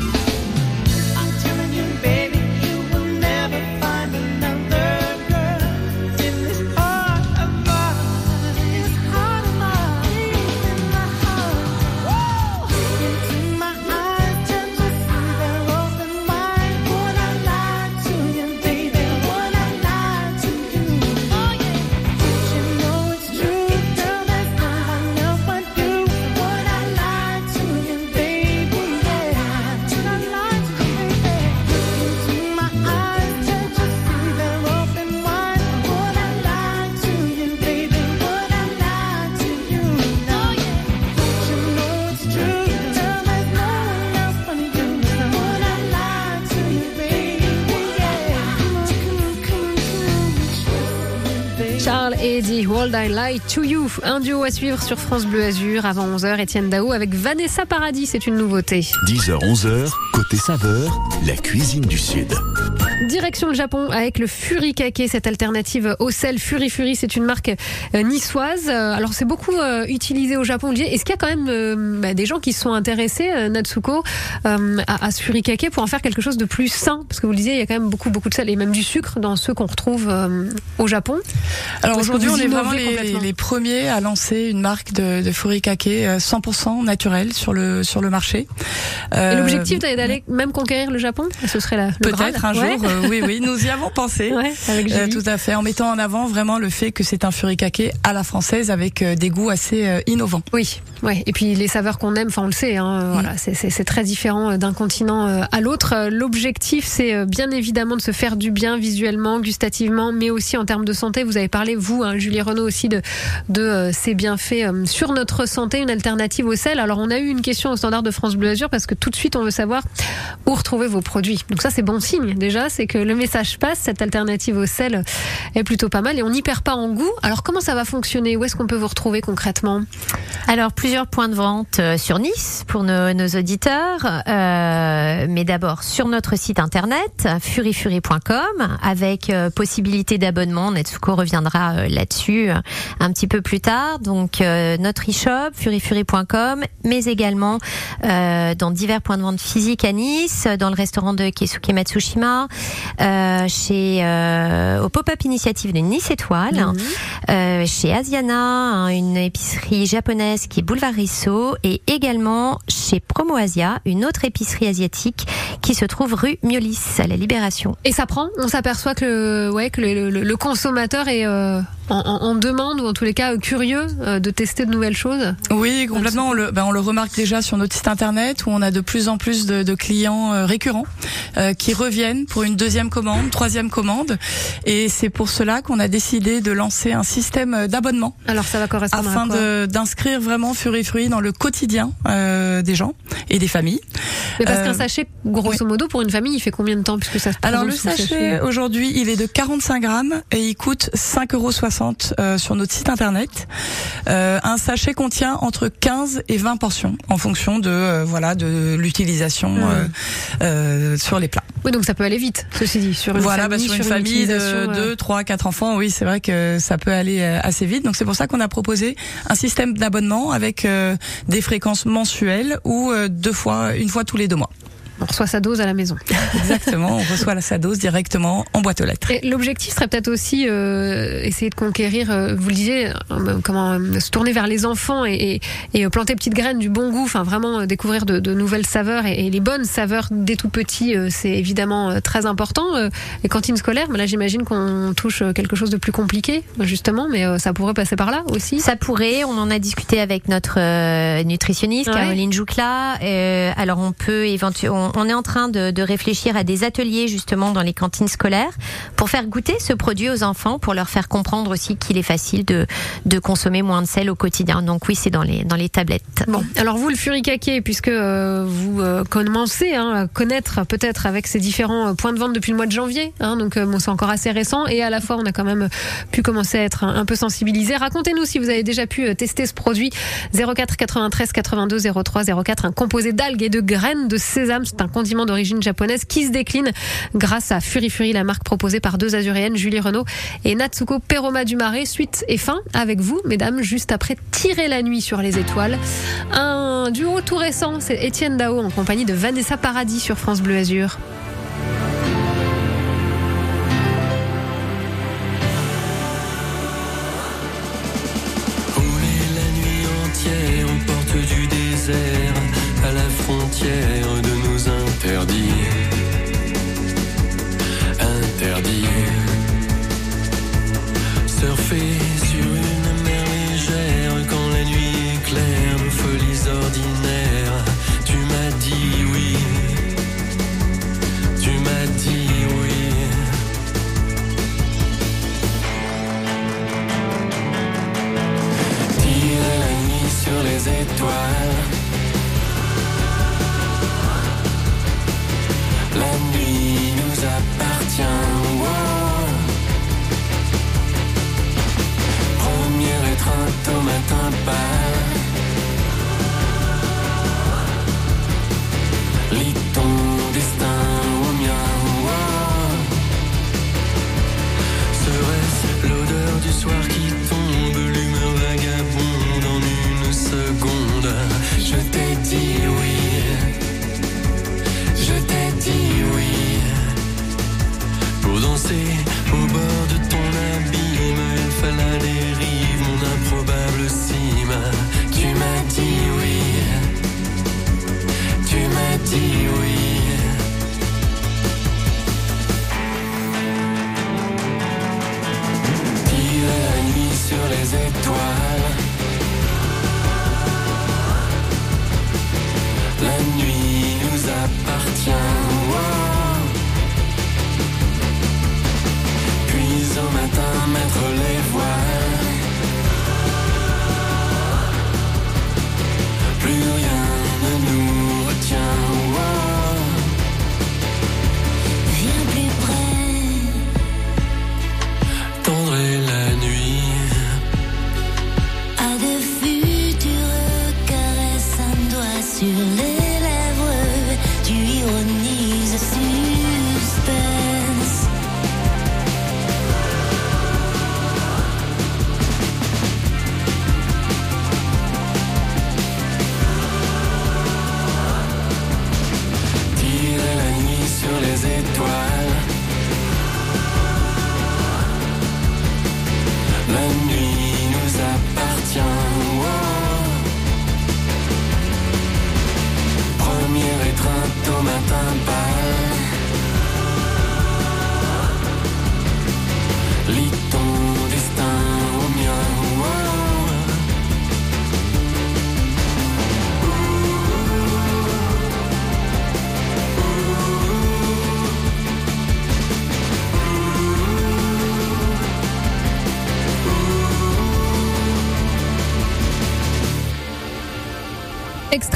World I Lie to You. Un duo à suivre sur France Bleu Azur avant 11h. Étienne Dao avec Vanessa Paradis, c'est une nouveauté.
10h, 11h, côté saveur, la cuisine du Sud.
Direction le Japon avec le Furikake, cette alternative au sel. Furi Furi, c'est une marque euh, niçoise. Euh, Alors c'est beaucoup euh, utilisé au Japon. Est-ce qu'il y a quand même bah, des gens qui se sont intéressés, Natsuko, euh, à, à ce Furikake pour en faire quelque chose de plus sain? Parce que vous le disiez, il y a quand même beaucoup beaucoup de sel et même du sucre dans ceux qu'on retrouve euh, au Japon.
Alors aujourd'hui, on est vraiment les, premiers à lancer une marque de, de furikake euh, 100% naturel sur le sur le marché.
Et l'objectif d'aller même conquérir le Japon Ce serait la,
Peut-être un jour. Euh, oui, oui, nous y avons pensé.
Ouais, avec
Euh, tout à fait, en mettant en avant vraiment le fait que c'est un furikake à la française avec euh, des goûts assez innovants.
Oui, ouais. Et puis les saveurs qu'on aime, enfin on le sait, hein, voilà, c'est- très différent d'un continent à l'autre. L'objectif, c'est bien évidemment de se faire du bien visuellement, gustativement, mais aussi en termes de santé. Vous avez parlé, vous, hein, Julie Renaud, aussi de, de ces bienfaits sur notre santé, une alternative au sel. Alors on a eu une question au standard de France Bleu Azur parce que tout de suite on veut savoir où retrouver vos produits. Donc ça c'est bon signe déjà, c'est que le message passe, cette alternative au sel est plutôt pas mal et on n'y perd pas en goût. Alors comment ça va fonctionner? Où est-ce qu'on peut vous retrouver concrètement?
Alors plusieurs points de vente euh, sur Nice pour nos, nos auditeurs, euh, mais d'abord sur notre site internet furifuri.com avec euh, possibilité d'abonnement. Netsuko reviendra euh, là-dessus un petit peu plus tard. Donc notre e-shop furifuri.com, mais également dans divers points de vente physiques à Nice, dans le restaurant de Keisuke Matsushima, euh, chez euh, au pop-up initiative de Nice Étoile, euh, chez Asiana, hein, une épicerie japonaise qui est boulevard Risso, et également chez Promo Asia, une autre épicerie asiatique qui se trouve rue Miolis à la Libération.
Et ça prend On s'aperçoit que, le, ouais, que le, le- le consommateur est euh, en, demande ou en tous les cas euh, curieux euh, de tester de nouvelles choses.
Oui, complètement. On le, ben, on le remarque déjà sur notre site internet où on a de plus en plus de, de clients euh, récurrents euh, qui reviennent pour une deuxième commande, troisième commande. Et c'est pour cela qu'on a décidé de lancer un système d'abonnement
Alors ça va correspondre
afin
à
d'inscrire vraiment Fury Fruit dans le quotidien euh, des gens et des familles.
Mais parce
Euh,
qu'un sachet, grosso modo, pour une famille, il fait combien de temps puisque ça se
Alors le
sous
sachet aujourd'hui, il est de 45 grammes et il coûte 5,60 euros euh, sur notre site internet. Euh, un sachet contient entre 15 et 20 portions en fonction de euh, voilà de l'utilisation euh, sur les plats.
Oui, donc ça peut aller vite, ceci dit, sur une
voilà,
famille,
bah, sur une famille de
euh,
2, 3, 4 enfants, oui, c'est vrai que ça peut aller assez vite. Donc c'est pour ça qu'on a proposé un système d'abonnement avec des fréquences mensuelles ou deux fois, une fois tous les deux mois.
On reçoit sa dose à la maison.
Exactement, on reçoit la- sa dose directement en boîte aux lettres.
Et l'objectif serait peut-être aussi euh, essayer de conquérir, euh, vous le disiez, euh, comment euh, se tourner vers les enfants et, et, et, euh, planter petites graines du bon goût, enfin vraiment euh, découvrir de, de nouvelles saveurs et, et les bonnes saveurs dès tout petit, euh, c'est évidemment euh, très important. Euh, les cantines scolaires, mais là j'imagine qu'on touche euh, quelque chose de plus compliqué, justement, mais euh, ça pourrait passer par là aussi.
Ça pourrait, on en a discuté avec notre euh, nutritionniste
Ouais.
Caroline Joucla. Euh, alors on peut éventuellement, on, est en train de, réfléchir à des ateliers justement dans les cantines scolaires pour faire goûter ce produit aux enfants, pour leur faire comprendre aussi qu'il est facile de, consommer moins de sel au quotidien. Donc oui, c'est dans les dans les tablettes.
Bon, alors vous, le furikake, puisque euh, vous euh, commencez hein, à connaître peut-être avec ces différents euh, points de vente depuis le mois de janvier, hein, donc bon, c'est encore assez récent, et à la fois on a quand même pu commencer à être un, un peu sensibilisé. Racontez-nous si vous avez déjà pu tester ce produit 04 93 82 03 04, un composé d'algues et de graines de sésame. C'est un condiment d'origine japonaise qui se décline grâce à Fury Fury, la marque proposée par deux azuréennes, Julie Renault et Natsuko Peroma du Marais. Suite et fin avec vous, mesdames, juste après Tirer la nuit sur les étoiles. Un duo tout récent, c'est Étienne Dao en compagnie de Vanessa Paradis sur France Bleu Azur.
coffee.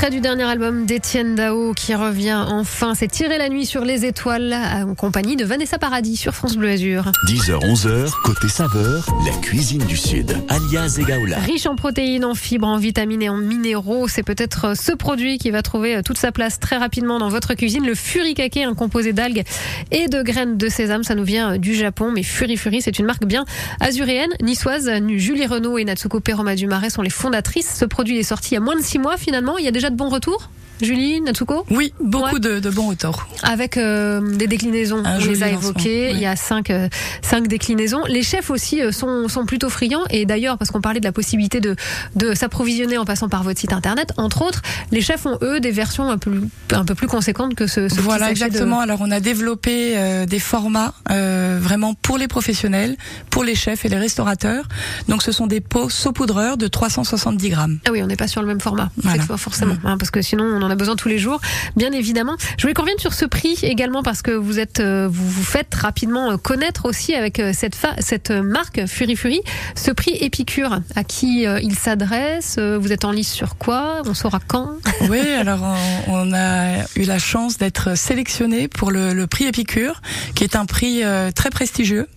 Extrait du dernier album d'Étienne Dao qui revient enfin. C'est Tirer la nuit sur les étoiles en compagnie de Vanessa Paradis sur France Bleu Azur.
10h, 11h, côté saveur, la cuisine du Sud. Alias Egaola.
Riche en protéines, en fibres, en vitamines et en minéraux, c'est peut-être ce produit qui va trouver toute sa place très rapidement dans votre cuisine. Le furikake, un composé d'algues et de graines de sésame, ça nous vient du Japon, mais Furi Furi, c'est une marque bien azuréenne, niçoise. Julie Renault et Natsuko Peroma du Marais sont les fondatrices. Ce produit est sorti il y a moins de six mois finalement. Il y a déjà bons retours Julie, Natsuko
Oui, beaucoup
Ouais.
de, de bons retours.
avec euh, des déclinaisons. On les a évoquées.
ouais.
Il y a cinq, euh, cinq déclinaisons. Les chefs aussi euh, sont, sont plutôt friands. Et d'ailleurs, parce qu'on parlait de la possibilité de, de s'approvisionner en passant par votre site internet, entre autres, les chefs ont eux des versions un peu, un peu plus conséquentes que ce, ce
Voilà,
de-
exactement. Alors, on a développé des formats vraiment pour les professionnels, pour les chefs et les restaurateurs. Donc, ce sont des pots saupoudreurs de 370 grammes.
Ah oui, on n'est pas sur le même format,
Voilà.
forcément, hein, parce que sinon on en a besoin tous les jours, bien évidemment. Je voulais qu'on revienne sur ce prix également parce que vous êtes, euh, vous vous faites rapidement euh, connaître aussi avec euh, cette cette marque Fury Fury. Ce prix Épicure, à qui il s'adresse Vous êtes en lice sur quoi On saura quand?
Oui, alors on, a eu la chance d'être sélectionné pour le, le prix Épicure, qui est un prix très prestigieux,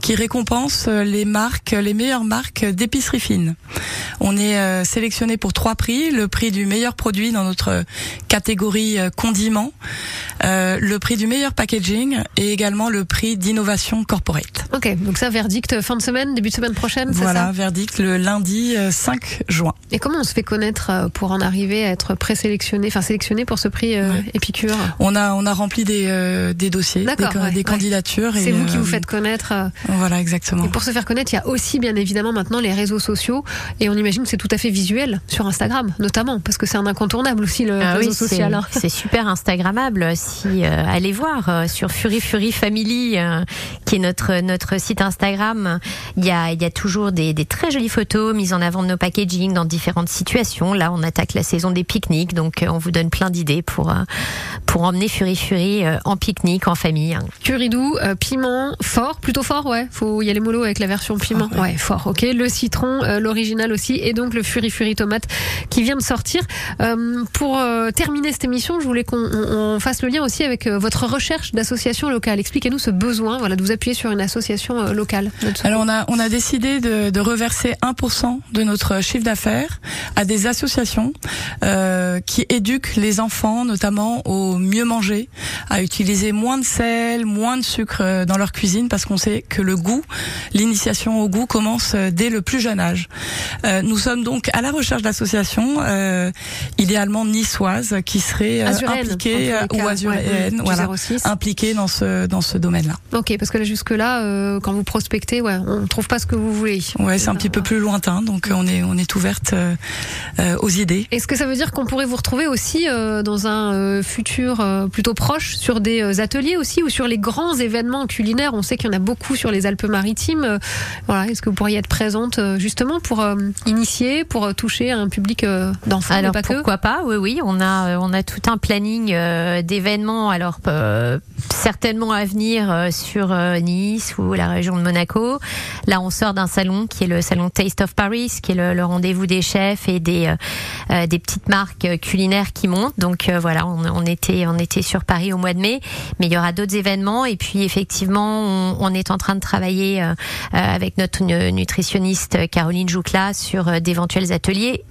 qui récompense les marques, les meilleures marques d'épicerie fine. On est sélectionné pour trois prix le prix du meilleur produit dans notre catégorie euh, condiments, euh, le prix du meilleur packaging et également le prix d'innovation corporate.
Ok, donc ça, verdict fin de semaine, début de semaine prochaine, c'est
Voilà,
ça
verdict le lundi euh, 5 juin.
Et comment on se fait connaître euh, pour en arriver à être présélectionné, enfin sélectionné pour ce prix euh, Épicure
On a on a rempli des euh, des dossiers, des,
D'accord,
ca-
ouais,
des
ouais.
candidatures.
C'est vous qui
euh,
vous faites connaître. euh,
Voilà, exactement.
Et pour se faire connaître, il y a aussi bien évidemment maintenant les réseaux sociaux et on imagine que c'est tout à fait visuel sur Instagram notamment parce que c'est un incontournable aussi le
Ah
réseau
oui, c'est-
social. hein.
C'est super Instagrammable. Si euh, allez voir euh, sur Fury Fury Family, euh, qui est notre notre site Instagram, il y a il y a toujours des, des très jolies photos mises en avant de nos packaging dans différentes situations. Là, on attaque la saison des pique-niques, donc on vous donne plein d'idées pour pour emmener Fury Fury en pique-nique en famille.
Curidou, euh, piment fort, plutôt fort, ouais. Faut y aller mollo avec la version piment, ouais. fort. Ok, le citron, l'original aussi, et donc le Fury Fury tomate qui vient de sortir. Pour euh, terminer cette émission, je voulais qu'on on- on fasse le lien aussi avec euh, votre recherche d'association locale. Expliquez-nous ce besoin, voilà, de vous appuyer sur une association euh, locale.
Alors on a on a décidé de, de reverser 1% de notre chiffre d'affaires à des associations euh, qui éduquent les enfants notamment au mieux manger, à utiliser moins de sel, moins de sucre dans leur cuisine parce qu'on sait que le goût, l'initiation au goût commence dès le plus jeune âge. Nous sommes donc à la recherche d'associations idéalement qui seraient euh, impliquées
dans
euh, ou
cas,
azuréennes,
ouais,
voilà,
06.
impliquées dans ce dans ce domaine-là.
Ok, parce que là jusque là, quand vous prospectez, ouais, on trouve pas ce que vous voulez.
Ouais, c'est un petit peu plus lointain, donc euh, on est on est ouverte euh, euh, aux idées.
Est-ce que ça veut dire qu'on pourrait vous retrouver aussi euh, dans un euh, futur euh, plutôt proche sur des euh, ateliers aussi ou sur les grands événements culinaires? On sait qu'il y en a beaucoup sur les Alpes-Maritimes. Euh, voilà, est-ce que vous pourriez être présente euh, justement pour euh, initier, pour euh, toucher un public euh, d'enfants,
Alors
pas que?
pourquoi pas? Oui, oui, on a euh, on a tout un planning euh, d'événements. Alors euh, certainement à venir sur Nice ou la région de Monaco. Là, on sort d'un salon qui est le salon Taste of Paris, qui est le, le rendez-vous des chefs et des des petites marques culinaires qui montent. Donc voilà, on, on était on était sur Paris au mois de mai, mais il y aura d'autres événements. Et puis effectivement, on, on est en train de travailler avec notre nu- nutritionniste Caroline Joucla sur d'éventuels ateliers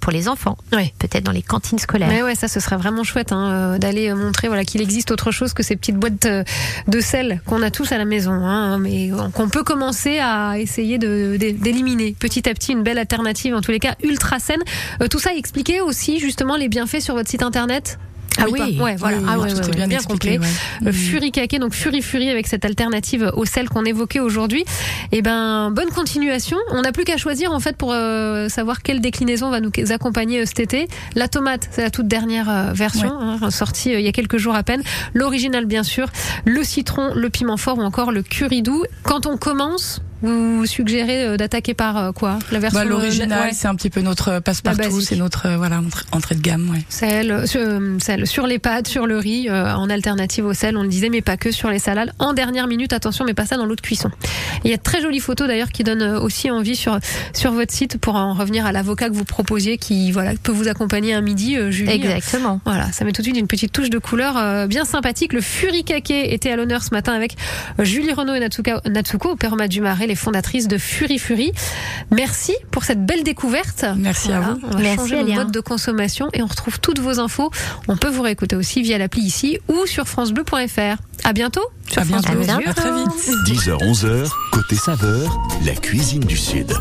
pour les enfants, peut-être dans les cantines scolaires.
Mais ouais, ça, ce serait vraiment chouette hein, euh, d'aller euh, montrer voilà qu'il existe autre chose que ces petites boîtes euh, de sel qu'on a tous à la maison, hein, mais qu'on peut commencer à essayer d'éliminer petit à petit une belle alternative, en tous les cas ultra saine. Tout ça expliqué aussi justement les bienfaits sur votre site internet?
Ah oui.
ouais, voilà,
Oui,
ah ouais,
tout
ouais,
est
ouais,
bien
bien,
expliqué,
complet.
ouais.
Le Fury Cake, donc Fury Fury avec cette alternative au sel qu'on évoquait aujourd'hui. Et ben, bonne continuation. On n'a plus qu'à choisir en fait pour euh, savoir quelle déclinaison va nous accompagner euh, cet été. La tomate, c'est la toute dernière euh, version, hein, sortie euh, il y a quelques jours à peine. L'original bien sûr, le citron, le piment fort ou encore le curry doux. Quand on commence, vous suggérez euh, d'attaquer par euh, quoi? La version
Bah, L'original,
euh, ouais.
c'est un petit peu notre passe-partout, c'est notre voilà entrée- de gamme. Ouais.
Sel, sur, sel, sur les pâtes, sur le riz, euh, en alternative au sel, on le disait, mais pas que sur les salades. En dernière minute, attention, mais pas ça dans l'eau de cuisson. Il y a de très jolies photos d'ailleurs qui donnent aussi envie sur sur votre site pour en revenir à l'avocat que vous proposiez, qui voilà peut vous accompagner un midi, euh, Julie.
Exactement.
Voilà, ça met tout de suite une petite touche de couleur euh, bien sympathique. Le Fury Kake était à l'honneur ce matin avec Julie Renaud et Natsuka, Natsuko, Perma Dumaret, les fondatrices de Fury Fury. Merci pour cette belle découverte.
Merci à vous.
On va
Merci,
changer
Elia.
modes de consommation et on retrouve toutes vos infos. On peut vous réécouter aussi via l'appli ici ou sur francebleu.fr. À bientôt sur
À
France
bientôt.
Bleu.
À très vite.
10h-11h, côté saveur, la cuisine du Sud.